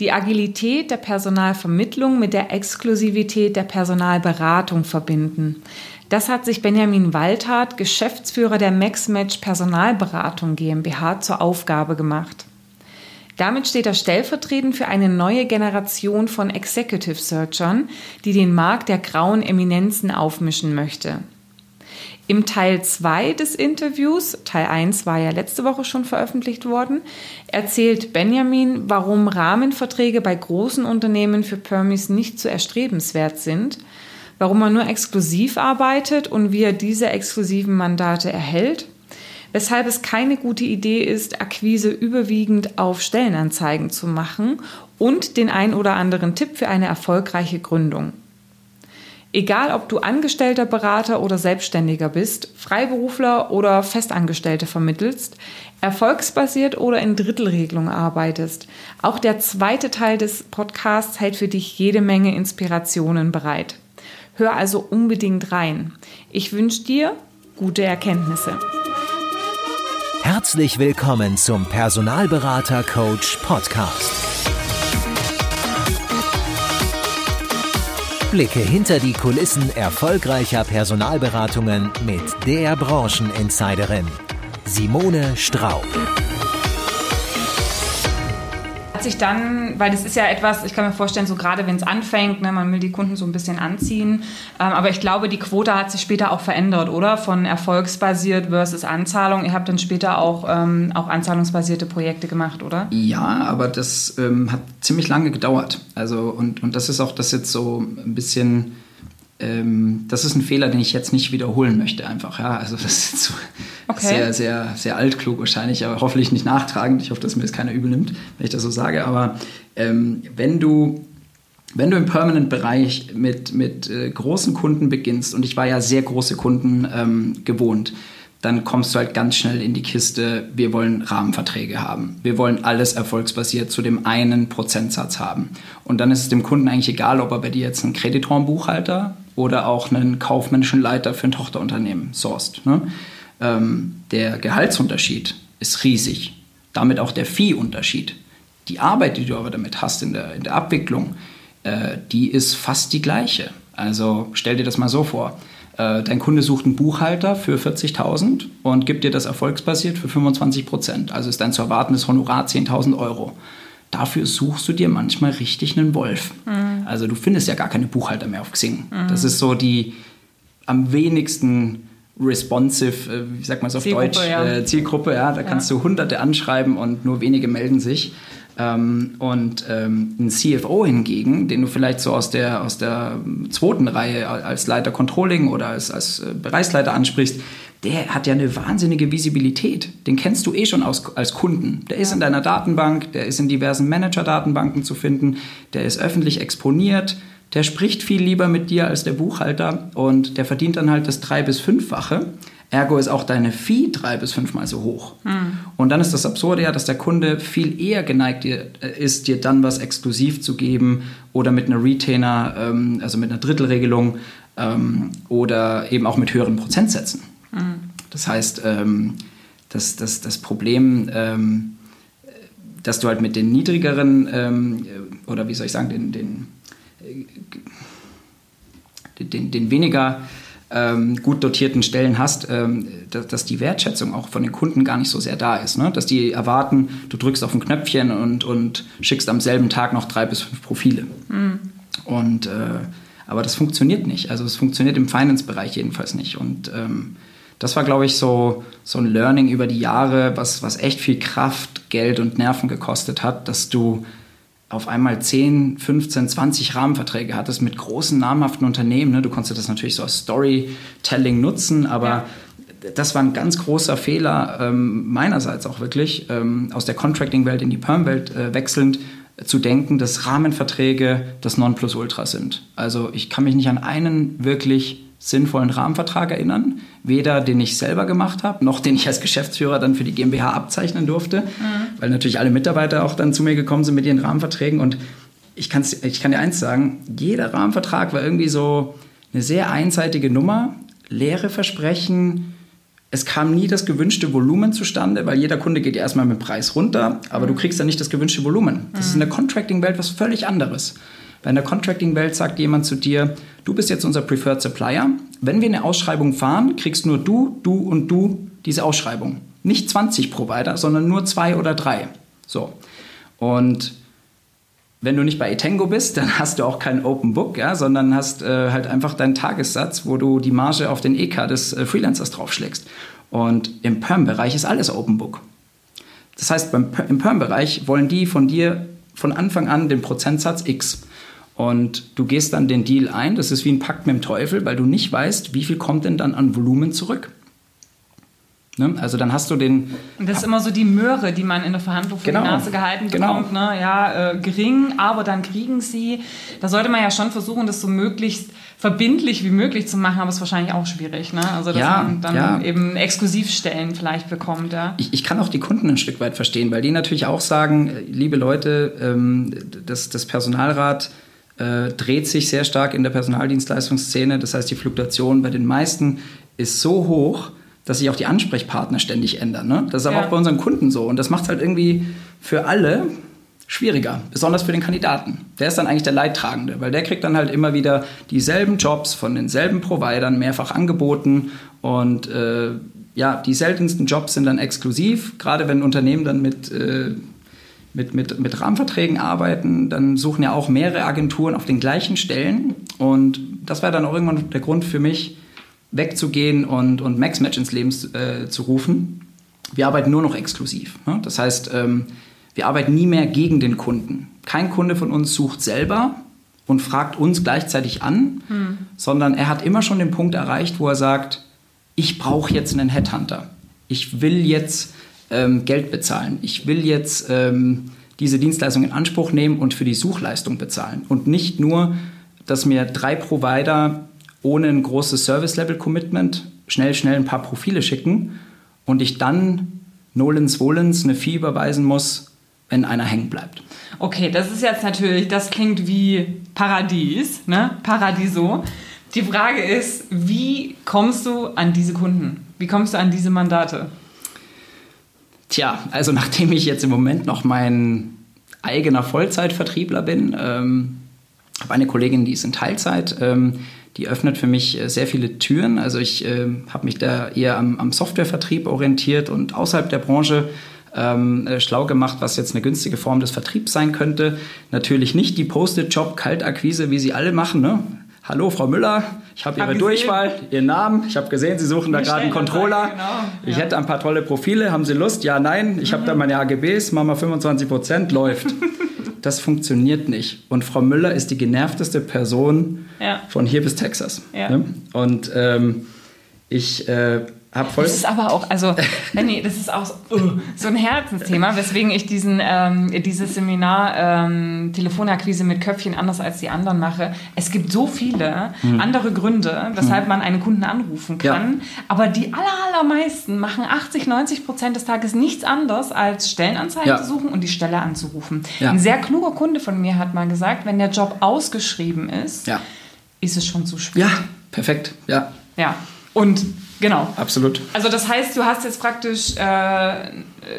die Agilität der Personalvermittlung mit der Exklusivität der Personalberatung verbinden. Das hat sich Benjamin Waldhardt, Geschäftsführer der MaxMatch Personalberatung GmbH, zur Aufgabe gemacht. Damit steht er stellvertretend für eine neue Generation von Executive Searchern, die den Markt der grauen Eminenzen aufmischen möchte. Im Teil 2 des Interviews, Teil 1 war ja letzte Woche schon veröffentlicht worden, erzählt Benjamin, warum Rahmenverträge bei großen Unternehmen für Permis nicht so erstrebenswert sind, warum man nur exklusiv arbeitet und wie er diese exklusiven Mandate erhält, weshalb es keine gute Idee ist, Akquise überwiegend auf Stellenanzeigen zu machen und den ein oder anderen Tipp für eine erfolgreiche Gründung. Egal, ob du angestellter Berater oder Selbstständiger bist, Freiberufler oder Festangestellte vermittelst, erfolgsbasiert oder in Drittelregelung arbeitest, auch der zweite Teil des Podcasts hält für dich jede Menge Inspirationen bereit. Hör also unbedingt rein. Ich wünsche dir gute Erkenntnisse. Herzlich willkommen zum Personalberater Coach Podcast. Blicke hinter die Kulissen erfolgreicher Personalberatungen mit der Brancheninsiderin Simone Straub sich dann, weil das ist ja etwas, ich kann mir vorstellen, so gerade wenn es anfängt, ne, man will die Kunden so ein bisschen anziehen, ähm, aber ich glaube, die Quote hat sich später auch verändert, oder? Von erfolgsbasiert versus Anzahlung. Ihr habt dann später auch, ähm, auch anzahlungsbasierte Projekte gemacht, oder? Ja, aber das ähm, hat ziemlich lange gedauert. Also, und, und das ist auch das jetzt so ein bisschen ähm, das ist ein Fehler, den ich jetzt nicht wiederholen möchte, einfach. Ja, also das ist so okay. sehr, sehr, sehr altklug wahrscheinlich, aber hoffentlich nicht nachtragend. Ich hoffe, dass mir das keiner übel nimmt, wenn ich das so sage. Aber ähm, wenn du wenn du im Permanent-Bereich mit, mit äh, großen Kunden beginnst, und ich war ja sehr große Kunden ähm, gewohnt, dann kommst du halt ganz schnell in die Kiste, wir wollen Rahmenverträge haben. Wir wollen alles erfolgsbasiert zu dem einen Prozentsatz haben. Und dann ist es dem Kunden eigentlich egal, ob er bei dir jetzt einen Kreditorenbuchhalter oder auch einen kaufmännischen Leiter für ein Tochterunternehmen sourced. Ne? Ähm, der Gehaltsunterschied ist riesig. Damit auch der Viehunterschied. Die Arbeit, die du aber damit hast in der, in der Abwicklung, äh, die ist fast die gleiche. Also stell dir das mal so vor. Äh, dein Kunde sucht einen Buchhalter für 40.000 und gibt dir das erfolgsbasiert für 25 Prozent. Also ist dein zu erwartendes Honorar 10.000 Euro. Dafür suchst du dir manchmal richtig einen Wolf. Mhm. Also du findest ja gar keine Buchhalter mehr auf Xing. Mhm. Das ist so die am wenigsten responsive, äh, wie sagt man es auf Zielgruppe, Deutsch, ja. Äh, Zielgruppe. Ja, da ja. kannst du hunderte anschreiben und nur wenige melden sich. Ähm, und ähm, ein CFO hingegen, den du vielleicht so aus der, aus der zweiten Reihe als Leiter Controlling oder als, als äh, Bereichsleiter ansprichst, der hat ja eine wahnsinnige Visibilität. Den kennst du eh schon aus, als Kunden. Der ist in deiner Datenbank, der ist in diversen Manager-Datenbanken zu finden, der ist öffentlich exponiert, der spricht viel lieber mit dir als der Buchhalter und der verdient dann halt das drei- bis fünffache. Ergo ist auch deine Fee drei bis fünfmal so hoch. Hm. Und dann ist das Absurde ja, dass der Kunde viel eher geneigt äh, ist, dir dann was exklusiv zu geben oder mit einer Retainer, ähm, also mit einer Drittelregelung ähm, oder eben auch mit höheren Prozentsätzen. Hm. Das heißt, ähm, das, das, das Problem, dass du halt mit den niedrigeren oder wie soll ich sagen, den, den, äh, den, den weniger ähm, gut dotierten Stellen hast, ähm, dass, dass, die Wertschätzung auch von den Kunden gar nicht so sehr da ist. Ne? Dass die erwarten, du drückst auf ein Knöpfchen und, und schickst am selben Tag noch drei bis fünf Profile. Mhm. Und, äh, aber das funktioniert nicht. Also es funktioniert im Finance-Bereich jedenfalls nicht. Und ähm, das war, glaube ich, so, so ein Learning über die Jahre, was, was echt viel Kraft, Geld und Nerven gekostet hat, dass du auf einmal 10, 15, 20 Rahmenverträge hattest mit großen namhaften Unternehmen. Ne? Du konntest das natürlich so als Storytelling nutzen, aber ja. das war ein ganz großer Fehler ähm, meinerseits auch wirklich, ähm, aus der Contracting-Welt in die Perm-Welt äh, wechselnd zu denken, dass Rahmenverträge das Nonplusultra sind. Also ich kann mich nicht an einen wirklich sinnvollen Rahmenvertrag erinnern. Weder den ich selber gemacht habe, noch den ich als Geschäftsführer dann für die GmbH abzeichnen durfte, mhm. weil natürlich alle Mitarbeiter auch dann zu mir gekommen sind mit ihren Rahmenverträgen. Und ich, kann's, ich kann dir eins sagen, jeder Rahmenvertrag war irgendwie so eine sehr einseitige Nummer, leere Versprechen. es kam nie das gewünschte Volumen zustande, weil jeder Kunde geht ja erstmal mit dem Preis runter, aber mhm. du kriegst dann nicht das gewünschte Volumen. Das mhm. ist in der Contracting-Welt was völlig anderes. Bei der Contracting-Welt sagt jemand zu dir, du bist jetzt unser Preferred Supplier. Wenn wir eine Ausschreibung fahren, kriegst nur du, du und du diese Ausschreibung. Nicht 20 Provider, sondern nur zwei oder drei. So. Und wenn du nicht bei Etango bist, dann hast du auch kein Open Book, ja, sondern hast äh, halt einfach deinen Tagessatz, wo du die Marge auf den EK des äh, Freelancers draufschlägst. Und im Perm-Bereich ist alles Open Book. Das heißt, beim, im Perm-Bereich wollen die von dir von Anfang an den Prozentsatz X. Und du gehst dann den Deal ein, das ist wie ein Pakt mit dem Teufel, weil du nicht weißt, wie viel kommt denn dann an Volumen zurück. Ne? Also dann hast du den. Und das ist immer so die Möhre, die man in der Verhandlung vor genau, die Nase gehalten genau. bekommt. Genau. Ne? Ja, äh, gering, aber dann kriegen sie. Da sollte man ja schon versuchen, das so möglichst verbindlich wie möglich zu machen, aber es ist wahrscheinlich auch schwierig. Ne? Also dass ja, man dann ja. eben Exklusivstellen vielleicht bekommt. Ja? Ich, ich, kann auch die Kunden ein Stück weit verstehen, weil die natürlich auch sagen, äh, liebe Leute, ähm, das, das Personalrat äh, dreht sich sehr stark in der Personaldienstleistungsszene. Das heißt, die Fluktuation bei den meisten ist so hoch, dass sich auch die Ansprechpartner ständig ändern. Ne? Das ist aber ja. auch bei unseren Kunden so. Und das macht es halt irgendwie für alle schwieriger, besonders für den Kandidaten. Der ist dann eigentlich der Leidtragende, weil der kriegt dann halt immer wieder dieselben Jobs von denselben Providern mehrfach angeboten und äh, ja, die seltensten Jobs sind dann exklusiv, gerade wenn Unternehmen dann mit, äh, mit, mit, mit Rahmenverträgen arbeiten, dann suchen ja auch mehrere Agenturen auf den gleichen Stellen und das wäre dann auch irgendwann der Grund für mich, wegzugehen und, und MaxMatch ins Leben äh, zu rufen. Wir arbeiten nur noch exklusiv. Ne? Das heißt, ähm, wir arbeiten nie mehr gegen den Kunden. Kein Kunde von uns sucht selber und fragt uns gleichzeitig an, hm. sondern er hat immer schon den Punkt erreicht, wo er sagt, ich brauche jetzt einen Headhunter. Ich will jetzt ähm, Geld bezahlen. Ich will jetzt ähm, diese Dienstleistung in Anspruch nehmen und für die Suchleistung bezahlen. Und nicht nur, dass mir drei Provider ohne ein großes Service-Level-Commitment schnell, schnell ein paar Profile schicken und ich dann Nolens Wohlens eine Fee überweisen muss, wenn einer hängen bleibt. Okay, das ist jetzt natürlich, das klingt wie Paradies, ne? Paradiso. Die Frage ist, wie kommst du an diese Kunden? Wie kommst du an diese Mandate? Tja, also nachdem ich jetzt im Moment noch mein eigener Vollzeitvertriebler bin, ähm, habe eine Kollegin, die ist in Teilzeit, ähm, die öffnet für mich äh, sehr viele Türen. Also ich äh, habe mich da eher am, am, Softwarevertrieb orientiert und außerhalb der Branche ähm, äh, schlau gemacht, was jetzt eine günstige Form des Vertriebs sein könnte. Natürlich nicht die Post-it-Job, Kaltakquise, wie sie alle machen. Ne? Hallo, Frau Müller, ich habe hab Ihre Durchwahl, Ihren Namen. Ich habe gesehen, Sie suchen da gerade einen Controller. Genau. Ich ja. hätte ein paar tolle Profile. Haben Sie Lust? Ja, nein. Ich mhm. habe da meine AGBs, machen wir 25 Prozent, läuft. das funktioniert nicht. Und Frau Müller ist die genervteste Person ja. von hier bis Texas. Ja. Ne? Und ähm, ich äh, hab voll. Das ist aber auch, also, nee, das ist auch so, uh, so ein Herzensthema, weswegen ich diesen, ähm, dieses Seminar ähm, Telefonakquise mit Köpfchen anders als die anderen mache. Es gibt so viele hm. andere Gründe, weshalb hm. man einen Kunden anrufen kann, ja. aber die aller, allermeisten machen 80, 90 Prozent des Tages nichts anderes, als Stellenanzeigen ja. zu suchen und die Stelle anzurufen. Ja. Ein sehr kluger Kunde von mir hat mal gesagt, wenn der Job ausgeschrieben ist, ist es schon zu spät. Ja, perfekt, ja. Ja, und Genau. Absolut. Also das heißt, du hast jetzt praktisch, äh,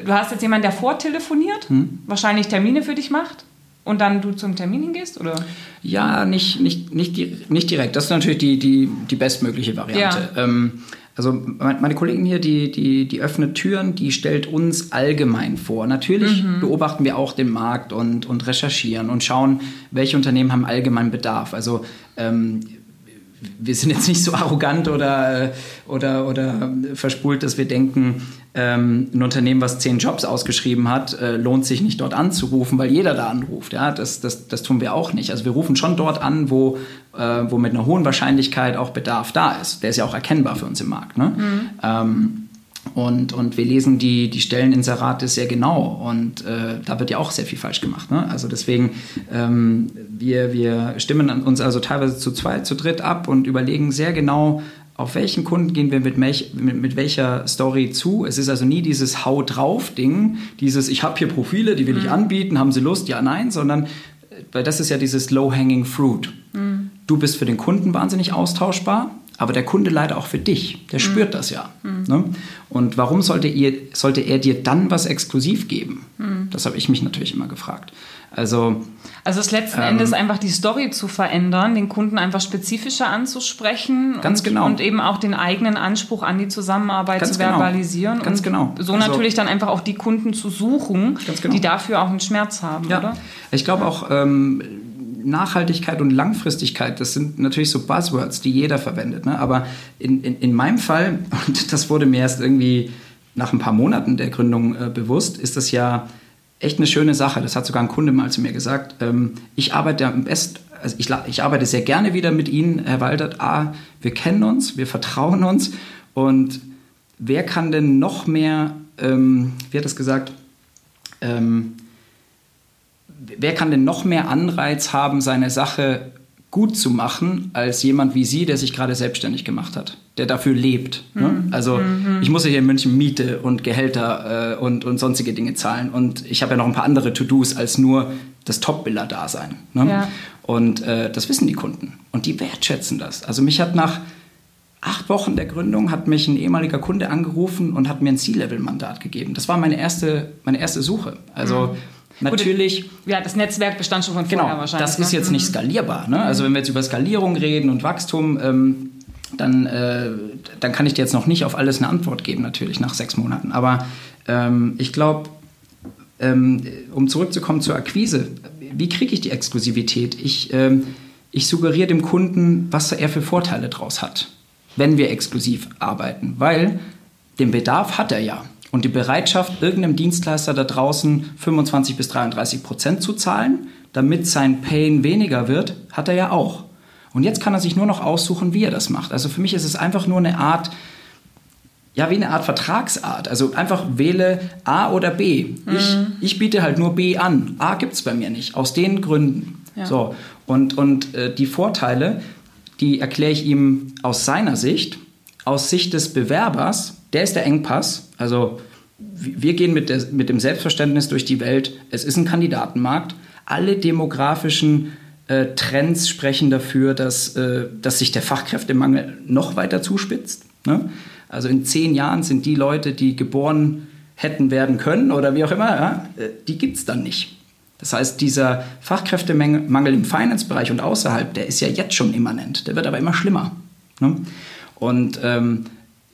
du hast jetzt jemanden, der vortelefoniert, hm. wahrscheinlich Termine für dich macht und dann du zum Termin hingehst, oder? Ja, nicht, nicht, nicht, nicht direkt. Das ist natürlich die, die, die bestmögliche Variante. Ja. Ähm, also meine Kollegin hier, die, die, die öffnet Türen, die stellt uns allgemein vor. Natürlich mhm. beobachten wir auch den Markt und, und recherchieren und schauen, welche Unternehmen haben allgemein Bedarf. Also ähm, wir sind jetzt nicht so arrogant oder, oder, oder verspult, dass wir denken, ähm, ein Unternehmen, was zehn Jobs ausgeschrieben hat, äh, lohnt sich nicht dort anzurufen, weil jeder da anruft. Ja? Das, das, das tun wir auch nicht. Also wir rufen schon dort an, wo, äh, wo mit einer hohen Wahrscheinlichkeit auch Bedarf da ist. Der ist ja auch erkennbar für uns im Markt. Ne? Mhm. Ähm, und, und wir lesen die, die Stelleninserate sehr genau und äh, da wird ja auch sehr viel falsch gemacht. Ne? Also deswegen, ähm, wir, wir stimmen uns also teilweise zu zweit, zu dritt ab und überlegen sehr genau, auf welchen Kunden gehen wir mit, mit, mit welcher Story zu. Es ist also nie dieses Hau drauf Ding, dieses ich habe hier Profile, die will mhm. ich anbieten, haben Sie Lust? Ja, nein, sondern weil das ist ja dieses low-hanging fruit. Mhm. Du bist für den Kunden wahnsinnig austauschbar aber der Kunde leider auch für dich. Der spürt das ja. Ne? Und warum sollte, ihr, sollte er dir dann was exklusiv geben? Das habe ich mich natürlich immer gefragt. Also, Also es letzten Ähm, Endes einfach die Story zu verändern, den Kunden einfach spezifischer anzusprechen Ganz und, genau. und eben auch den eigenen Anspruch an die Zusammenarbeit Ganz zu genau. verbalisieren Ganz und genau. so Also- natürlich dann einfach auch die Kunden zu suchen, Ganz genau. die dafür auch einen Schmerz haben, Ja, oder? ich glaube auch ähm, Nachhaltigkeit und Langfristigkeit, das sind natürlich so Buzzwords, die jeder verwendet. Ne? Aber in, in, in meinem Fall, und das wurde mir erst irgendwie nach ein paar Monaten der Gründung äh, bewusst, ist das ja echt eine schöne Sache. Das hat sogar ein Kunde mal zu mir gesagt. Ähm, ich arbeite am besten, also ich, ich arbeite sehr gerne wieder mit Ihnen, Herr Waldert. A, wir kennen uns, wir vertrauen uns und wer kann denn noch mehr, ähm, wie hat das gesagt, ähm, wer kann denn noch mehr Anreiz haben, seine Sache gut zu machen, als jemand wie Sie, der sich gerade selbstständig gemacht hat, der dafür lebt. Ne? Also ich muss ja hier in München Miete und Gehälter äh, und, und sonstige Dinge zahlen und ich habe ja noch ein paar andere To-Dos als nur das Top-Biller-Dasein. Ne? Ja. Und äh, das wissen die Kunden und die wertschätzen das. Also mich hat nach acht Wochen der Gründung hat mich ein ehemaliger Kunde angerufen und hat mir ein C-Level-Mandat gegeben. Das war meine erste, meine erste Suche. Also natürlich... Ja, das Netzwerk bestand schon von Genau, vorher wahrscheinlich. das ist ne? jetzt nicht skalierbar. Ne? Also wenn wir jetzt über Skalierung reden und Wachstum, ähm, dann, äh, dann kann ich dir jetzt noch nicht auf alles eine Antwort geben, natürlich nach sechs Monaten. Aber ähm, ich glaube, ähm, um zurückzukommen zur Akquise, wie kriege ich die Exklusivität? Ich, ähm, ich suggeriere dem Kunden, was er für Vorteile draus hat, wenn wir exklusiv arbeiten, weil den Bedarf hat er ja. Und die Bereitschaft, irgendeinem Dienstleister da draußen 25 bis 33 Prozent zu zahlen, damit sein Pain weniger wird, hat er ja auch. Und jetzt kann er sich nur noch aussuchen, wie er das macht. Also für mich ist es einfach nur eine Art, ja, wie eine Art Vertragsart. Also einfach wähle A oder B. Ich, ich biete halt nur B an. A gibt es bei mir nicht. Aus den Gründen. Ja. So. Und, und äh, die Vorteile, die erkläre ich ihm aus seiner Sicht, aus Sicht des Bewerbers. Der ist der Engpass. Also wir gehen mit, der, mit dem Selbstverständnis durch die Welt. Es ist ein Kandidatenmarkt. Alle demografischen äh, Trends sprechen dafür, dass, äh, dass sich der Fachkräftemangel noch weiter zuspitzt. Ne? Also in zehn Jahren sind die Leute, die geboren hätten werden können oder wie auch immer, ja, äh, die gibt es dann nicht. Das heißt, dieser Fachkräftemangel im Finance-Bereich und außerhalb, der ist ja jetzt schon immanent. Der wird aber immer schlimmer. Ne? Und ähm,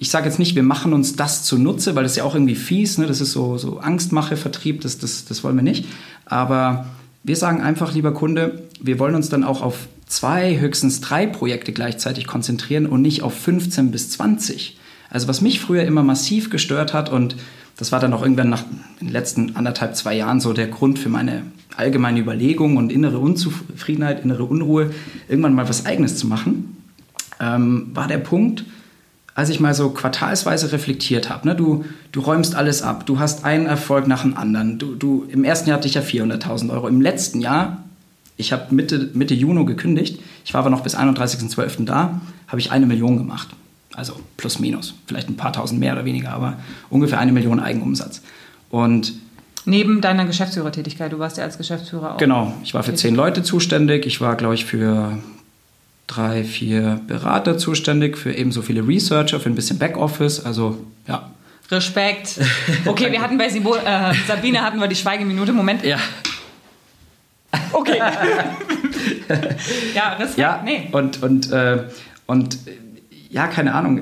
ich sage jetzt nicht, wir machen uns das zunutze, weil das ist ja auch irgendwie fies. Ne? Das ist so, so Angstmache-Vertrieb, das, das, das wollen wir nicht. Aber wir sagen einfach, lieber Kunde, wir wollen uns dann auch auf zwei, höchstens drei Projekte gleichzeitig konzentrieren und nicht auf 15 bis 20. Also was mich früher immer massiv gestört hat und das war dann auch irgendwann nach den letzten anderthalb, zwei Jahren so der Grund für meine allgemeine Überlegung und innere Unzufriedenheit, innere Unruhe, irgendwann mal was Eigenes zu machen, ähm, war der Punkt, als ich mal so quartalsweise reflektiert habe. Ne? Du, du räumst alles ab, du hast einen Erfolg nach dem anderen. Du, du, Im ersten Jahr hatte ich ja 400.000 Euro. Im letzten Jahr, ich habe Mitte, Mitte Juni gekündigt, ich war aber noch bis 31.12. da, habe ich eine Million gemacht. Also plus minus, vielleicht ein paar tausend mehr oder weniger, aber ungefähr eine Million Eigenumsatz. Und Neben deiner Geschäftsführertätigkeit, du warst ja als Geschäftsführer auch. Genau, ich war für zehn Leute zuständig. Ich war, glaube ich, für drei, vier Berater zuständig, für ebenso viele Researcher, für ein bisschen Backoffice. Also ja. Respekt. Okay, wir hatten bei Sibo, äh, Sabine hatten wir die Schweigeminute. Moment. Ja, Okay. ja, Respekt. ja Nee. und, und, äh, und ja, keine Ahnung.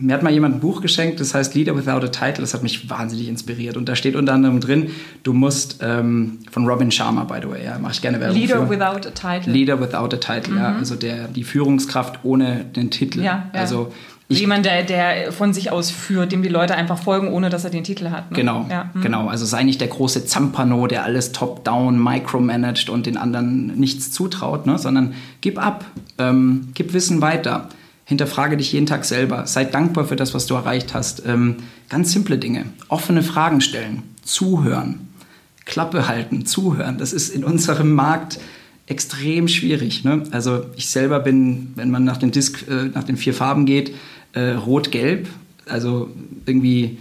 Mir hat mal jemand ein Buch geschenkt, das heißt Leader Without a Title. Das hat mich wahnsinnig inspiriert. Und da steht unter anderem drin, du musst, ähm, von Robin Sharma, by the way, ja, mache ich gerne Werbung Leader für. without a title. Leader without a title, ja. Also der, die Führungskraft ohne den Titel. ja, ja. Also Ich, ich, Jemand, der, der von sich aus führt, dem die Leute einfach folgen, ohne dass er den Titel hat. Ne? Genau, Ja. hm. genau. Also sei nicht der große Zampano, der alles top-down micromanagt und den anderen nichts zutraut, ne? sondern gib ab, ähm, gib Wissen weiter. Hinterfrage dich jeden Tag selber. Sei dankbar für das, was du erreicht hast. Ähm, ganz simple Dinge. Offene Fragen stellen. Zuhören. Klappe halten. Zuhören. Das ist in unserem Markt extrem schwierig. Ne? Also ich selber bin, wenn man nach den, Disk, äh, nach den vier Farben geht, äh, rot-gelb. Also irgendwie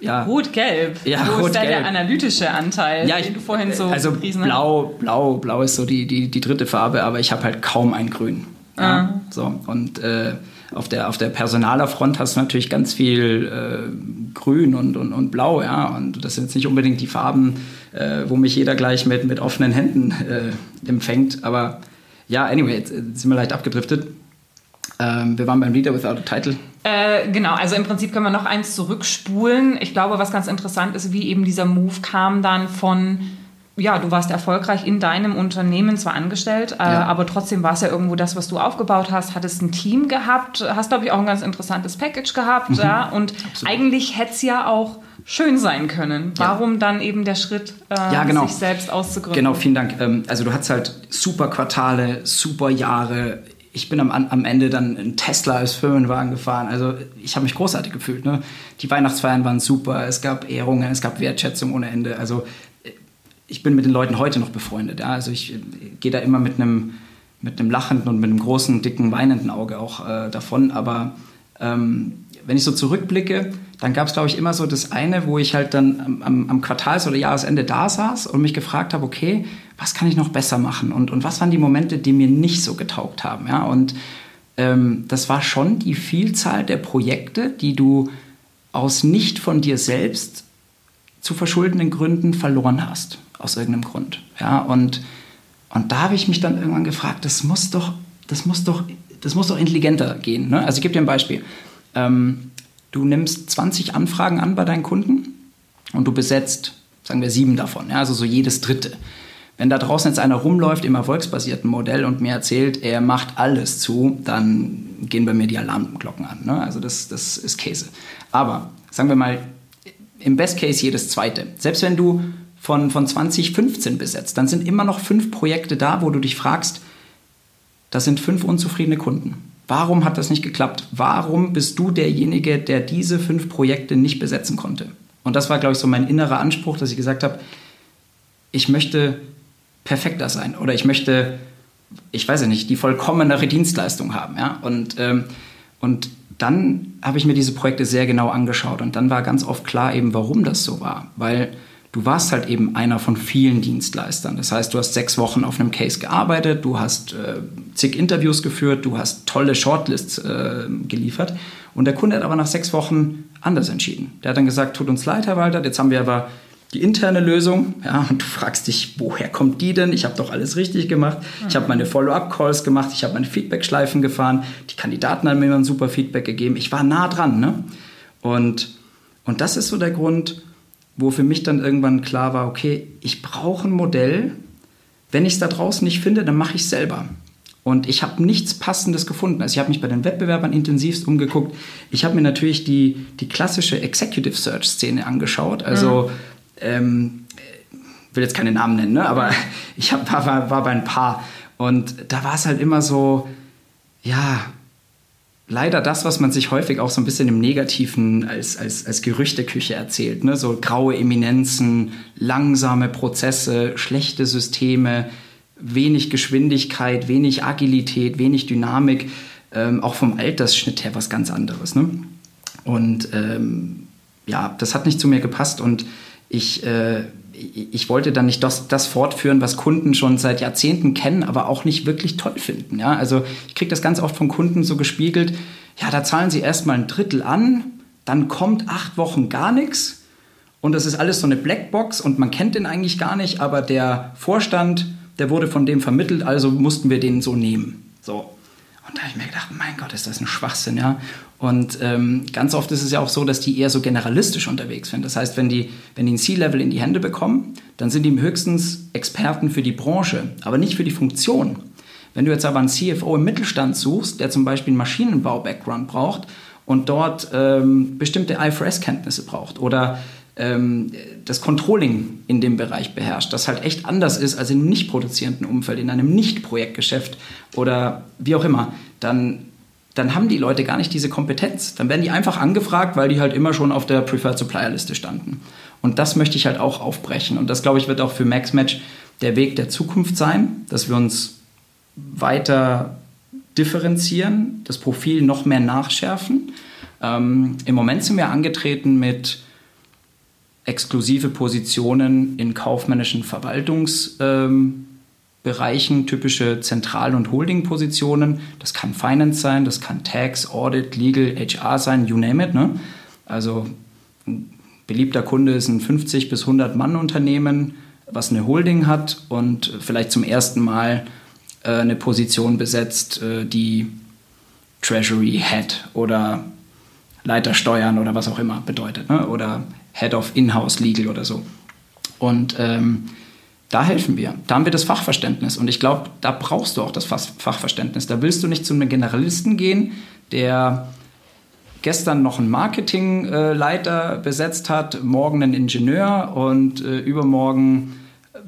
ja, Rot-Gelb. Ja, Wo ist da der analytische Anteil, ja, ich, den du vorhin so also blau, blau, blau ist so die, die, die dritte Farbe, aber ich habe halt kaum ein Grün. Ja? Mhm. So, und äh, auf der, auf der Personalerfront hast du natürlich ganz viel äh, Grün und, und, und Blau, ja. Und das sind jetzt nicht unbedingt die Farben, äh, wo mich jeder gleich mit, mit offenen Händen äh, empfängt. Aber ja, anyway, jetzt sind wir leicht abgedriftet. Ähm, wir waren beim Leader Without a Title. Äh, genau, also im Prinzip können wir noch eins zurückspulen. Ich glaube, was ganz interessant ist, wie eben dieser Move kam dann von ja, du warst erfolgreich in deinem Unternehmen zwar angestellt, äh, ja. aber trotzdem war es ja irgendwo das, was du aufgebaut hast, hattest ein Team gehabt, hast, glaube ich, auch ein ganz interessantes Package gehabt. Mhm. Ja, und Absolut. eigentlich hätte es ja auch schön sein können. Warum ja. dann eben der Schritt, äh, ja, genau. sich selbst auszugründen? Genau, vielen Dank. Ähm, also du hattest halt super Quartale, super Jahre. Ich bin am, am Ende dann in Tesla als Firmenwagen gefahren. Also ich habe mich großartig gefühlt. Ne? Die Weihnachtsfeiern waren super. Es gab Ehrungen, es gab Wertschätzung ohne Ende. Also ich bin mit den Leuten heute noch befreundet. Ja? Also ich äh, gehe da immer mit einem mit einem lachenden und mit einem großen, dicken, weinenden Auge auch äh, davon. Aber ähm, wenn ich so zurückblicke, dann gab es, glaube ich, immer so das eine, wo ich halt dann am, am Quartals- oder Jahresende da saß und mich gefragt habe, okay, was kann ich noch besser machen? Und, und was waren die Momente, die mir nicht so getaugt haben? Ja? Und ähm, das war schon die Vielzahl der Projekte, die du aus nicht von dir selbst zu verschuldenden Gründen verloren hast aus irgendeinem Grund. Ja, und, und da habe ich mich dann irgendwann gefragt, das muss doch, das muss doch, das muss doch intelligenter gehen. Ne? Also ich gebe dir ein Beispiel. Ähm, du nimmst 20 Anfragen an bei deinen Kunden und du besetzt, sagen wir, sieben davon, ja? also so jedes dritte. Wenn da draußen jetzt einer rumläuft im erfolgsbasierten Modell und mir erzählt, er macht alles zu, dann gehen bei mir die Alarmglocken an. Ne? Also das, das ist Käse. Aber sagen wir mal, im Best Case jedes zweite. Selbst wenn du von, von 2015 besetzt, dann sind immer noch fünf Projekte da, wo du dich fragst, das sind fünf unzufriedene Kunden. Warum hat das nicht geklappt? Warum bist du derjenige, der diese fünf Projekte nicht besetzen konnte? Und das war, glaube ich, so mein innerer Anspruch, dass ich gesagt habe, ich möchte perfekter sein oder ich möchte, ich weiß ja nicht, die vollkommenere Dienstleistung haben. Ja? Und, ähm, und dann habe ich mir diese Projekte sehr genau angeschaut und dann war ganz oft klar eben, warum das so war. Weil du warst halt eben einer von vielen Dienstleistern. Das heißt, du hast sechs Wochen auf einem Case gearbeitet, du hast äh, zig Interviews geführt, du hast tolle Shortlists äh, geliefert und der Kunde hat aber nach sechs Wochen anders entschieden. Der hat dann gesagt, tut uns leid, Herr Walter, jetzt haben wir aber die interne Lösung, ja, und du fragst dich, woher kommt die denn? Ich habe doch alles richtig gemacht. Ich habe meine Follow-up-Calls gemacht, ich habe meine Feedback-Schleifen gefahren, die Kandidaten haben mir immer ein super Feedback gegeben. Ich war nah dran, ne? Und, und das ist so der Grund, wo für mich dann irgendwann klar war, okay, ich brauche ein Modell. Wenn ich es da draußen nicht finde, dann mache ich es selber. Und ich habe nichts Passendes gefunden. Also ich habe mich bei den Wettbewerbern intensivst umgeguckt. Ich habe mir natürlich die, die klassische Executive Search Szene angeschaut. Also mhm. ähm, will jetzt keine Namen nennen, ne? aber ich hab, war, war bei ein paar. Und da war es halt immer so, ja, leider das, was man sich häufig auch so ein bisschen im Negativen als, als, als Gerüchteküche erzählt. Ne? So graue Eminenzen, langsame Prozesse, schlechte Systeme, wenig Geschwindigkeit, wenig Agilität, wenig Dynamik. Ähm, auch vom Altersschnitt her was ganz anderes. Ne? Und ähm, ja, das hat nicht zu mir gepasst und ich, äh, ich wollte dann nicht das, das fortführen, was Kunden schon seit Jahrzehnten kennen, aber auch nicht wirklich toll finden. Ja? Also ich kriege das ganz oft von Kunden so gespiegelt, ja, da zahlen sie erstmal ein Drittel an, dann kommt acht Wochen gar nichts und das ist alles so eine Blackbox und man kennt den eigentlich gar nicht, aber der Vorstand, der wurde von dem vermittelt, also mussten wir den so nehmen. So. Und da habe ich mir gedacht, mein Gott, ist das ein Schwachsinn, ja. Und ähm, ganz oft ist es ja auch so, dass die eher so generalistisch unterwegs sind. Das heißt, wenn die, wenn die ein C-Level in die Hände bekommen, dann sind die höchstens Experten für die Branche, aber nicht für die Funktion. Wenn du jetzt aber einen CFO im Mittelstand suchst, der zum Beispiel einen Maschinenbau-Background braucht und dort ähm, bestimmte IFRS-Kenntnisse braucht oder ähm, das Controlling in dem Bereich beherrscht, das halt echt anders ist als in einem nicht produzierenden Umfeld, in einem Nicht-Projektgeschäft oder wie auch immer, dann, dann haben die Leute gar nicht diese Kompetenz. Dann werden die einfach angefragt, weil die halt immer schon auf der Preferred Supplier Liste standen. Und das möchte ich halt auch aufbrechen. Und das, glaube ich, wird auch für MaxMatch der Weg der Zukunft sein, dass wir uns weiter differenzieren, das Profil noch mehr nachschärfen. Ähm, Im Moment sind wir angetreten mit exklusive Positionen in kaufmännischen Verwaltungspositionen Bereichen typische Zentral- und Holding-Positionen. Das kann Finance sein, das kann Tax, Audit, Legal, HR sein, you name it. Ne? Also ein beliebter Kunde ist ein 50 bis 100 Mann Unternehmen, was eine Holding hat und vielleicht zum ersten Mal äh, eine Position besetzt, äh, die Treasury Head oder Leiter Steuern oder was auch immer bedeutet. Ne? Oder Head of In-House Legal oder so. Und ähm, da helfen wir. Da haben wir das Fachverständnis. Und ich glaube, da brauchst du auch das Fachverständnis. Da willst du nicht zu einem Generalisten gehen, der gestern noch einen Marketingleiter besetzt hat, morgen einen Ingenieur und äh, übermorgen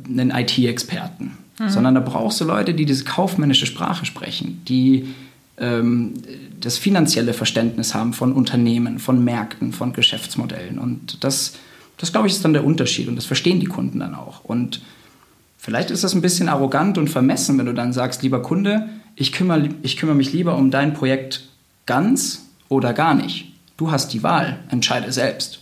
einen IT-Experten. Mhm. Sondern da brauchst du Leute, die diese kaufmännische Sprache sprechen, die ähm, das finanzielle Verständnis haben von Unternehmen, von Märkten, von Geschäftsmodellen. Und das, das glaube ich, ist dann der Unterschied. Und das verstehen die Kunden dann auch. Und vielleicht ist das ein bisschen arrogant und vermessen, wenn du dann sagst, lieber Kunde, ich kümmere, ich kümmere mich lieber um dein Projekt ganz oder gar nicht. Du hast die Wahl, entscheide selbst.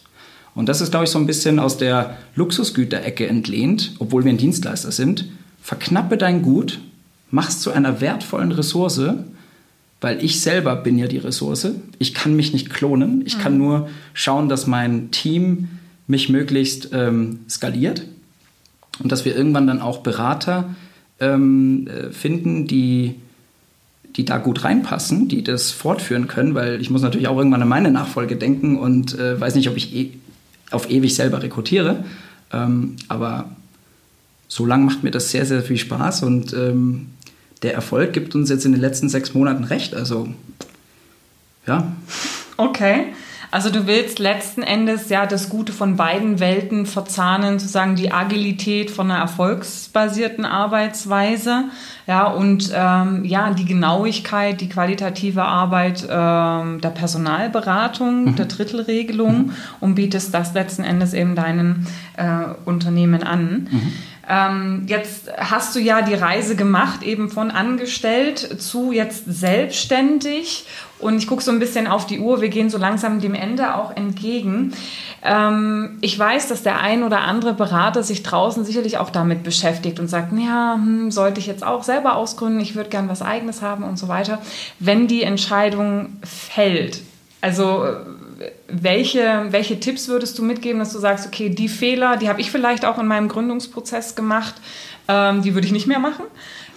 Und das ist, glaube ich, so ein bisschen aus der Luxusgüterecke entlehnt, obwohl wir ein Dienstleister sind. Verknappe dein Gut, mach's zu einer wertvollen Ressource weil ich selber bin ja die Ressource. Ich kann mich nicht klonen. Ich kann mhm. nur schauen, dass mein Team mich möglichst ähm, skaliert und dass wir irgendwann dann auch Berater ähm, äh, finden, die, die da gut reinpassen, die das fortführen können, weil ich muss natürlich auch irgendwann an meine Nachfolge denken und äh, weiß nicht, ob ich e auf ewig selber rekrutiere. Ähm, aber so lange macht mir das sehr, sehr viel Spaß und ähm, der Erfolg gibt uns jetzt in den letzten sechs Monaten recht. Also, ja. Okay. Also du willst letzten Endes ja das Gute von beiden Welten verzahnen, sozusagen die Agilität von einer erfolgsbasierten Arbeitsweise, ja und ähm, ja die Genauigkeit, die qualitative Arbeit ähm, der Personalberatung, mhm. der Drittelregelung mhm. und bietest das letzten Endes eben deinen äh, Unternehmen an. Mhm. Ähm, jetzt hast du ja die Reise gemacht, eben von angestellt zu jetzt selbstständig. Und ich gucke so ein bisschen auf die Uhr. Wir gehen so langsam dem Ende auch entgegen. Ähm, ich weiß, dass der ein oder andere Berater sich draußen sicherlich auch damit beschäftigt und sagt, ja, hm, sollte ich jetzt auch selber ausgründen, ich würde gern was eigenes haben und so weiter. Wenn die Entscheidung fällt, also welche, welche Tipps würdest du mitgeben, dass du sagst, okay, die Fehler, die habe ich vielleicht auch in meinem Gründungsprozess gemacht, ähm, die würde ich nicht mehr machen?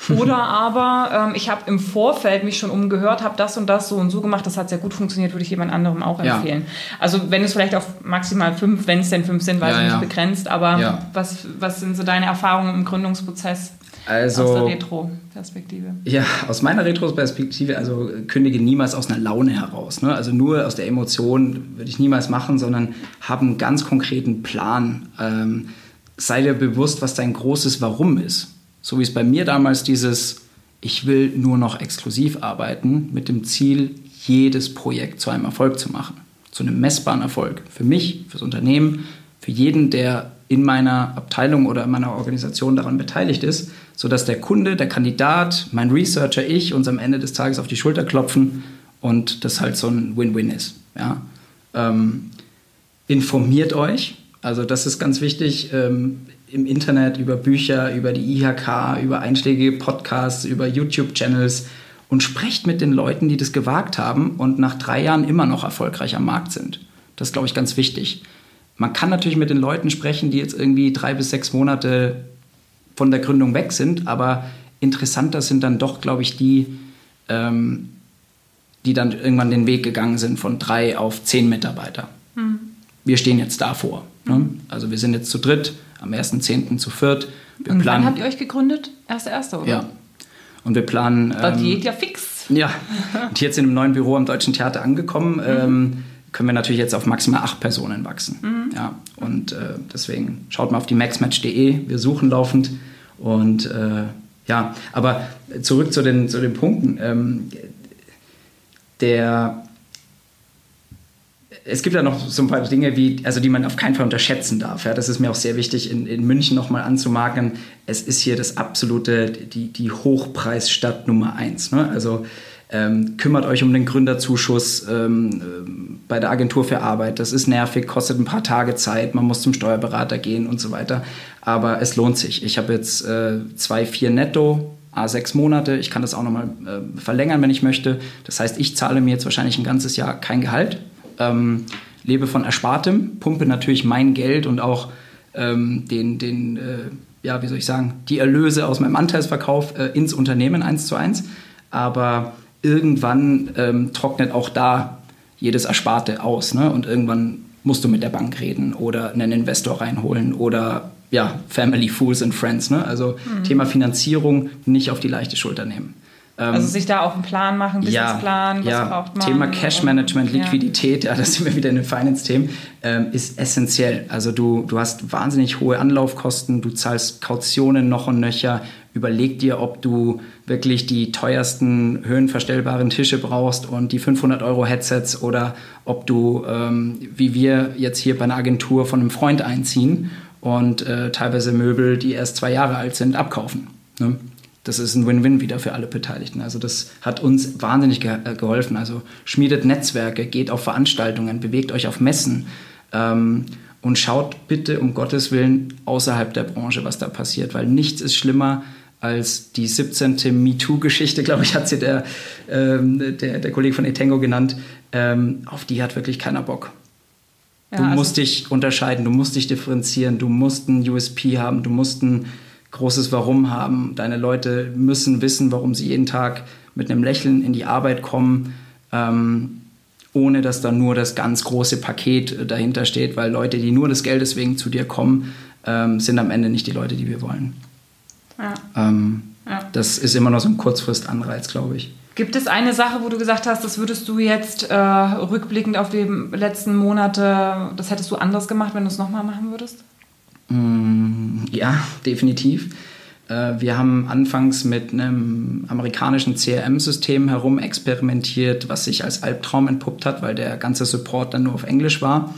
Oder aber ähm, ich habe im Vorfeld mich schon umgehört, habe das und das so und so gemacht, das hat sehr gut funktioniert, würde ich jemand anderem auch empfehlen. Ja. Also wenn es vielleicht auf maximal fünf, wenn es denn fünf sind, weiß ja, ich nicht ja. begrenzt, aber was, was sind so deine Erfahrungen im Gründungsprozess? Also, aus der Retro-Perspektive. Ja, aus meiner Retro-Perspektive, also kündige niemals aus einer Laune heraus. Ne? Also nur aus der Emotion würde ich niemals machen, sondern habe einen ganz konkreten Plan. Ähm, sei dir bewusst, was dein großes Warum ist. So wie es bei mir damals dieses, ich will nur noch exklusiv arbeiten, mit dem Ziel, jedes Projekt zu einem Erfolg zu machen. Zu einem messbaren Erfolg. Für mich, fürs Unternehmen, für jeden, der in meiner Abteilung oder in meiner Organisation daran beteiligt ist, sodass der Kunde, der Kandidat, mein Researcher, ich uns am Ende des Tages auf die Schulter klopfen und das halt so ein Win-Win ist. Ja? Ähm, informiert euch, also das ist ganz wichtig, ähm, im Internet über Bücher, über die IHK, über einschlägige Podcasts, über YouTube-Channels und sprecht mit den Leuten, die das gewagt haben und nach drei Jahren immer noch erfolgreich am Markt sind. Das ist, glaube ich, ganz wichtig. Man kann natürlich mit den Leuten sprechen, die jetzt irgendwie drei bis sechs Monate von der Gründung weg sind, aber interessanter sind dann doch, glaube ich, die, ähm, die dann irgendwann den Weg gegangen sind von drei auf zehn Mitarbeiter. Mhm. Wir stehen jetzt davor. Ne? Hm. Also wir sind jetzt zu dritt, am 1.10. zu viert. Wir Und planen, wann habt ihr euch gegründet? Erste, erste, oder? Ja. Und wir planen... Das ähm, geht ja fix. Ja. Und jetzt in einem neuen Büro am Deutschen Theater angekommen. Mhm. Ähm, können wir natürlich jetzt auf maximal acht Personen wachsen. Mhm. Ja, und äh, deswegen schaut mal auf die maxmatch.de. Wir suchen laufend. Und äh, ja, aber zurück zu den, zu den Punkten. Ähm, der, es gibt ja noch so ein paar Dinge, wie, also die man auf keinen Fall unterschätzen darf. Ja? Das ist mir auch sehr wichtig, in, in München nochmal anzumarken. Es ist hier das absolute, die, die Hochpreisstadt Nummer eins. Ne? Also Ähm, kümmert euch um den Gründerzuschuss ähm, äh, bei der Agentur für Arbeit. Das ist nervig, kostet ein paar Tage Zeit, man muss zum Steuerberater gehen und so weiter. Aber es lohnt sich. Ich habe jetzt äh, zwei, vier netto, a sechs Monate. Ich kann das auch nochmal äh, verlängern, wenn ich möchte. Das heißt, ich zahle mir jetzt wahrscheinlich ein ganzes Jahr kein Gehalt, ähm, lebe von Erspartem, pumpe natürlich mein Geld und auch ähm, den, den äh, ja, wie soll ich sagen, die Erlöse aus meinem Anteilsverkauf äh, ins Unternehmen eins zu eins. Aber irgendwann ähm, trocknet auch da jedes Ersparte aus. Ne? Und irgendwann musst du mit der Bank reden oder einen Investor reinholen oder ja, Family, Fools and Friends. Ne? Also mhm. Thema Finanzierung nicht auf die leichte Schulter nehmen. Ähm, also sich da auch einen Plan machen, Businessplan, ja, was ja, braucht man? Thema Cash Management, Liquidität, ja, ja das sind wir wieder in den Finance-Themen, ähm, ist essentiell. Also du, du hast wahnsinnig hohe Anlaufkosten, du zahlst Kautionen noch und nöcher, überleg dir, ob du wirklich die teuersten höhenverstellbaren Tische brauchst und die 500 Euro Headsets oder ob du, ähm, wie wir jetzt hier bei einer Agentur von einem Freund einziehen und äh, teilweise Möbel, die erst zwei Jahre alt sind, abkaufen. Ne? Das ist ein Win-Win wieder für alle Beteiligten. Also das hat uns wahnsinnig ge äh, geholfen. Also schmiedet Netzwerke, geht auf Veranstaltungen, bewegt euch auf Messen. Ähm, und schaut bitte um Gottes Willen außerhalb der Branche, was da passiert, weil nichts ist schlimmer als die 17. MeToo-Geschichte, glaube ich, hat sie der, ähm, der, der Kollege von Etengo genannt. Ähm, auf die hat wirklich keiner Bock. Ja, du also musst dich unterscheiden, du musst dich differenzieren, du musst ein USP haben, du musst ein großes Warum haben. Deine Leute müssen wissen, warum sie jeden Tag mit einem Lächeln in die Arbeit kommen, ähm, ohne dass da nur das ganz große Paket dahinter steht, weil Leute, die nur des Geldes wegen zu dir kommen, ähm, sind am Ende nicht die Leute, die wir wollen. Ja. Ähm, ja. Das ist immer noch so ein Kurzfristanreiz, glaube ich. Gibt es eine Sache, wo du gesagt hast, das würdest du jetzt äh, rückblickend auf die letzten Monate, das hättest du anders gemacht, wenn du es nochmal machen würdest? Mm, ja, definitiv. Äh, wir haben anfangs mit einem amerikanischen CRM-System herum experimentiert, was sich als Albtraum entpuppt hat, weil der ganze Support dann nur auf Englisch war.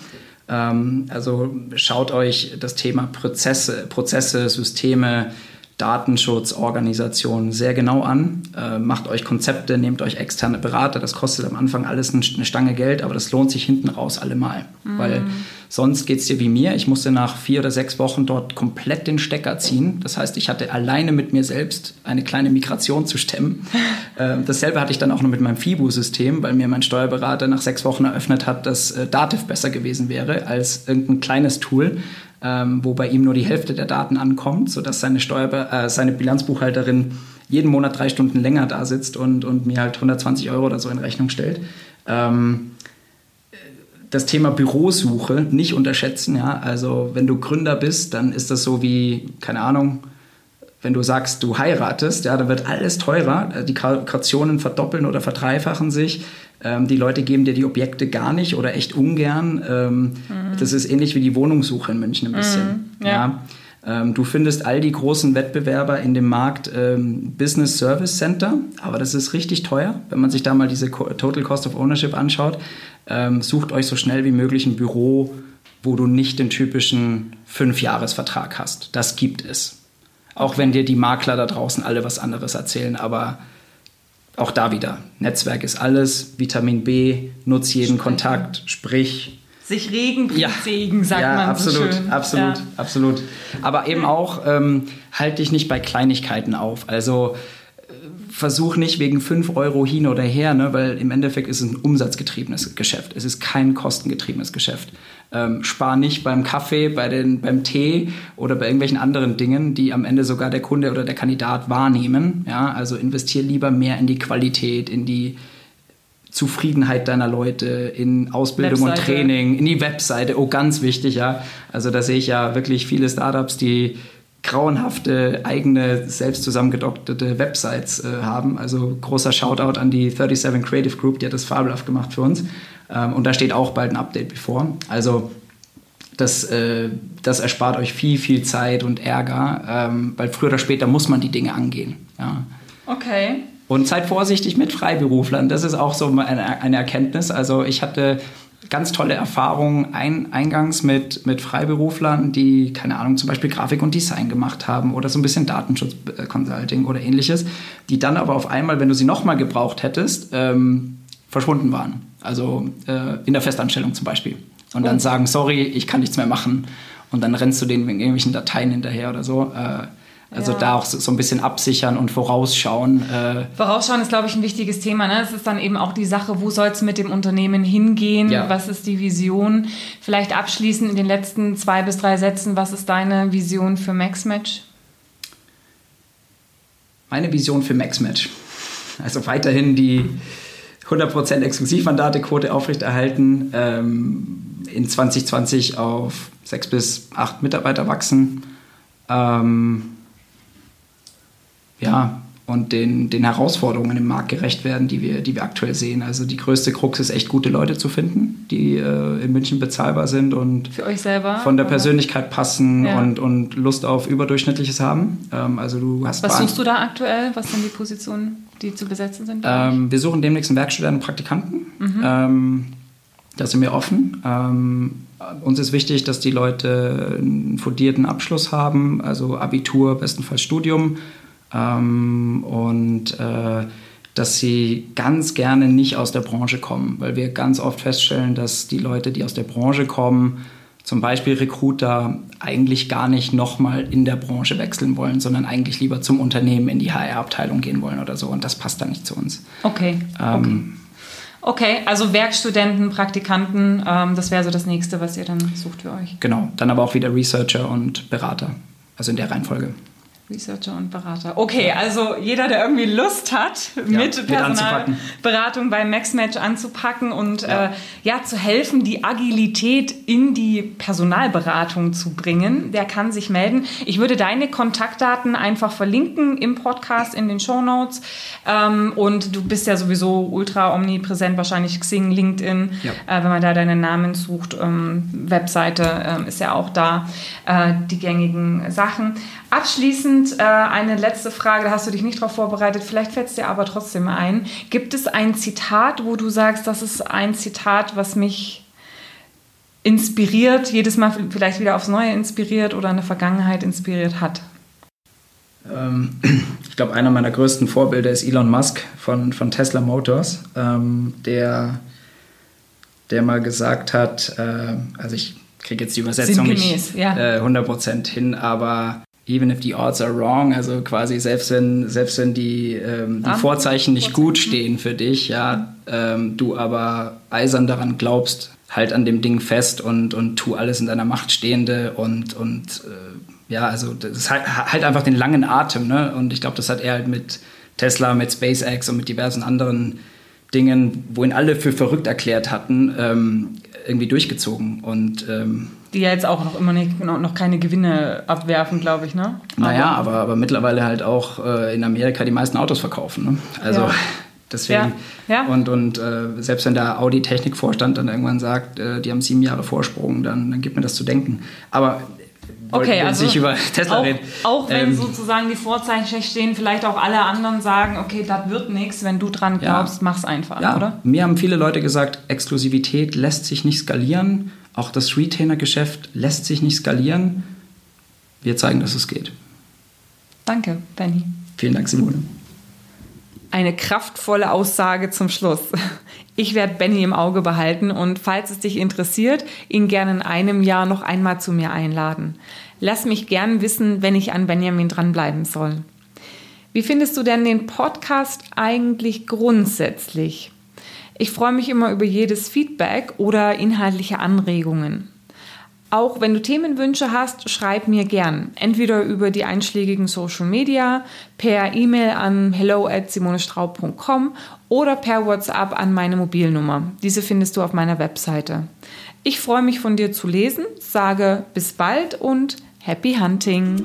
Ähm, also schaut euch das Thema Prozesse, Prozesse Systeme, Datenschutzorganisationen sehr genau an. Äh, macht euch Konzepte, nehmt euch externe Berater. Das kostet am Anfang alles eine Stange Geld, aber das lohnt sich hinten raus allemal. Mhm. Weil sonst geht es dir wie mir. Ich musste nach vier oder sechs Wochen dort komplett den Stecker ziehen. Das heißt, ich hatte alleine mit mir selbst eine kleine Migration zu stemmen. äh, dasselbe hatte ich dann auch noch mit meinem FIBU-System, weil mir mein Steuerberater nach sechs Wochen eröffnet hat, dass äh, Dativ besser gewesen wäre als irgendein kleines Tool ähm, wo bei ihm nur die Hälfte der Daten ankommt, sodass seine, Steuerbe äh, seine Bilanzbuchhalterin jeden Monat drei Stunden länger da sitzt und, und mir halt 120 Euro oder so in Rechnung stellt. Ähm, das Thema Bürosuche nicht unterschätzen. Ja? Also wenn du Gründer bist, dann ist das so wie, keine Ahnung, wenn du sagst, du heiratest, ja, dann wird alles teurer. Die Kautionen verdoppeln oder verdreifachen sich. Ähm, die Leute geben dir die Objekte gar nicht oder echt ungern. Ähm, mhm. Das ist ähnlich wie die Wohnungssuche in München ein bisschen. Mhm, ja. ja. Ähm, du findest all die großen Wettbewerber in dem Markt ähm, Business Service Center, aber das ist richtig teuer, wenn man sich da mal diese Total Cost of Ownership anschaut. Ähm, sucht euch so schnell wie möglich ein Büro, wo du nicht den typischen Fünfjahresvertrag hast. Das gibt es. Auch wenn dir die Makler da draußen alle was anderes erzählen, aber auch da wieder, Netzwerk ist alles, Vitamin B, nutz jeden Sprich. Kontakt, sprich. Sich regen, ja. Segen, sagt ja, man absolut, so schön. Absolut, ja. absolut. Aber eben auch, ähm, halt dich nicht bei Kleinigkeiten auf. Also äh, versuch nicht wegen 5 Euro hin oder her, ne, weil im Endeffekt ist es ein umsatzgetriebenes Geschäft. Es ist kein kostengetriebenes Geschäft. Ähm, spar nicht beim Kaffee, bei den, beim Tee oder bei irgendwelchen anderen Dingen, die am Ende sogar der Kunde oder der Kandidat wahrnehmen. Ja? Also investier lieber mehr in die Qualität, in die Zufriedenheit deiner Leute, in Ausbildung Webseite. und Training, in die Webseite. Oh, ganz wichtig, ja. Also da sehe ich ja wirklich viele Startups, die grauenhafte eigene selbst zusammengedoktete Websites äh, haben. Also großer Shoutout an die 37 Creative Group, die hat das fabelhaft gemacht für uns. Ähm, und da steht auch bald ein Update bevor. Also das, äh, das erspart euch viel, viel Zeit und Ärger, ähm, weil früher oder später muss man die Dinge angehen. Ja. Okay. Und seid vorsichtig mit Freiberuflern. Das ist auch so eine, eine Erkenntnis. Also ich hatte ganz tolle Erfahrungen ein, eingangs mit, mit Freiberuflern, die, keine Ahnung, zum Beispiel Grafik und Design gemacht haben oder so ein bisschen Datenschutz-Consulting oder ähnliches, die dann aber auf einmal, wenn du sie nochmal gebraucht hättest, ähm, verschwunden waren. Also äh, in der Festanstellung zum Beispiel. Und dann oh. sagen, sorry, ich kann nichts mehr machen. Und dann rennst du denen wegen irgendwelchen Dateien hinterher oder so. Äh, also ja. da auch so, ein bisschen absichern und vorausschauen. Äh vorausschauen ist, glaube ich, ein wichtiges Thema. Ne? Es ist dann eben auch die Sache, wo soll es mit dem Unternehmen hingehen? Ja. Was ist die Vision? Vielleicht abschließend in den letzten zwei bis drei Sätzen, was ist deine Vision für MaxMatch? Meine Vision für MaxMatch. Also weiterhin die 100% Exklusivmandatequote aufrechterhalten, ähm, in 2020 auf sechs bis acht Mitarbeiter wachsen. Ähm, ja, und den, den Herausforderungen im Markt gerecht werden, die wir, die wir aktuell sehen. Also die größte Krux ist echt gute Leute zu finden, die äh, in München bezahlbar sind und Für euch selber, von der oder? Persönlichkeit passen ja. und, und Lust auf Überdurchschnittliches haben. Ähm, also du hast Was suchst du da aktuell? Was sind die Positionen, die zu besetzen sind? Ähm, wir suchen demnächst einen Werkstudenten und Praktikanten. Mhm. Ähm, da sind wir offen. Ähm, uns ist wichtig, dass die Leute einen fundierten Abschluss haben, also Abitur, bestenfalls Studium ähm, und äh, dass sie ganz gerne nicht aus der Branche kommen, weil wir ganz oft feststellen, dass die Leute, die aus der Branche kommen, zum Beispiel Recruiter, eigentlich gar nicht nochmal in der Branche wechseln wollen, sondern eigentlich lieber zum Unternehmen in die HR-Abteilung gehen wollen oder so. Und das passt dann nicht zu uns. Okay. Ähm, okay. okay. also Werkstudenten, Praktikanten, ähm, das wäre so das nächste, was ihr dann sucht für euch. Genau, dann aber auch wieder Researcher und Berater, also in der Reihenfolge. Researcher und Berater. Okay, also jeder, der irgendwie Lust hat, ja, mit Personalberatung bei MaxMatch anzupacken und ja. Äh, ja, zu helfen, die Agilität in die Personalberatung zu bringen, der kann sich melden. Ich würde deine Kontaktdaten einfach verlinken im Podcast, in den Show Notes. Ähm, und du bist ja sowieso ultra omnipräsent, wahrscheinlich Xing, LinkedIn, ja. äh, wenn man da deinen Namen sucht. Ähm, Webseite äh, ist ja auch da, äh, die gängigen Sachen. Abschließend äh, eine letzte Frage, da hast du dich nicht darauf vorbereitet, vielleicht fällt es dir aber trotzdem ein. Gibt es ein Zitat, wo du sagst, das ist ein Zitat, was mich inspiriert, jedes Mal vielleicht wieder aufs Neue inspiriert oder in der Vergangenheit inspiriert hat? Ähm, ich glaube, einer meiner größten Vorbilder ist Elon Musk von, von Tesla Motors, ähm, der, der mal gesagt hat, äh, also ich kriege jetzt die Übersetzung nicht ja. äh, 100% hin, aber even if the odds are wrong, also quasi selbst wenn, selbst wenn die, ähm, die Vorzeichen nicht Vorzeichen. gut stehen für dich, ja, ähm, du aber eisern daran glaubst, halt an dem Ding fest und, und tu alles in deiner Macht Stehende und, und äh, ja, also das ist halt, halt einfach den langen Atem, ne? Und ich glaube, das hat er halt mit Tesla, mit SpaceX und mit diversen anderen Dingen, wo ihn alle für verrückt erklärt hatten, ähm, irgendwie durchgezogen. Und ähm, die ja jetzt auch noch immer nicht, noch keine Gewinne abwerfen, glaube ich, ne? Naja, aber, aber mittlerweile halt auch äh, in Amerika die meisten Autos verkaufen. Ne? Also ja. deswegen. Ja. Ja. Und, und äh, selbst wenn der Audi-Technikvorstand dann irgendwann sagt, äh, die haben sieben Jahre Vorsprung, dann, dann gibt mir das zu denken. Aber Okay, also sich über Tesla auch, reden. Auch wenn ähm, sozusagen die Vorzeichen stehen, vielleicht auch alle anderen sagen, okay, das wird nichts, wenn du dran glaubst, ja, mach's einfach, ja. oder? Mir haben viele Leute gesagt, Exklusivität lässt sich nicht skalieren. Auch das Retainer-Geschäft lässt sich nicht skalieren. Wir zeigen, dass es geht. Danke, Benny. Vielen Dank, Simone. Eine kraftvolle Aussage zum Schluss. Ich werde Benny im Auge behalten und falls es dich interessiert, ihn gerne in einem Jahr noch einmal zu mir einladen. Lass mich gern wissen, wenn ich an Benjamin dranbleiben soll. Wie findest du denn den Podcast eigentlich grundsätzlich? Ich freue mich immer über jedes Feedback oder inhaltliche Anregungen. Auch wenn du Themenwünsche hast, schreib mir gern. Entweder über die einschlägigen Social Media, per E-Mail an hello at simonestraub.com oder per WhatsApp an meine Mobilnummer. Diese findest du auf meiner Webseite. Ich freue mich von dir zu lesen, sage bis bald und happy hunting!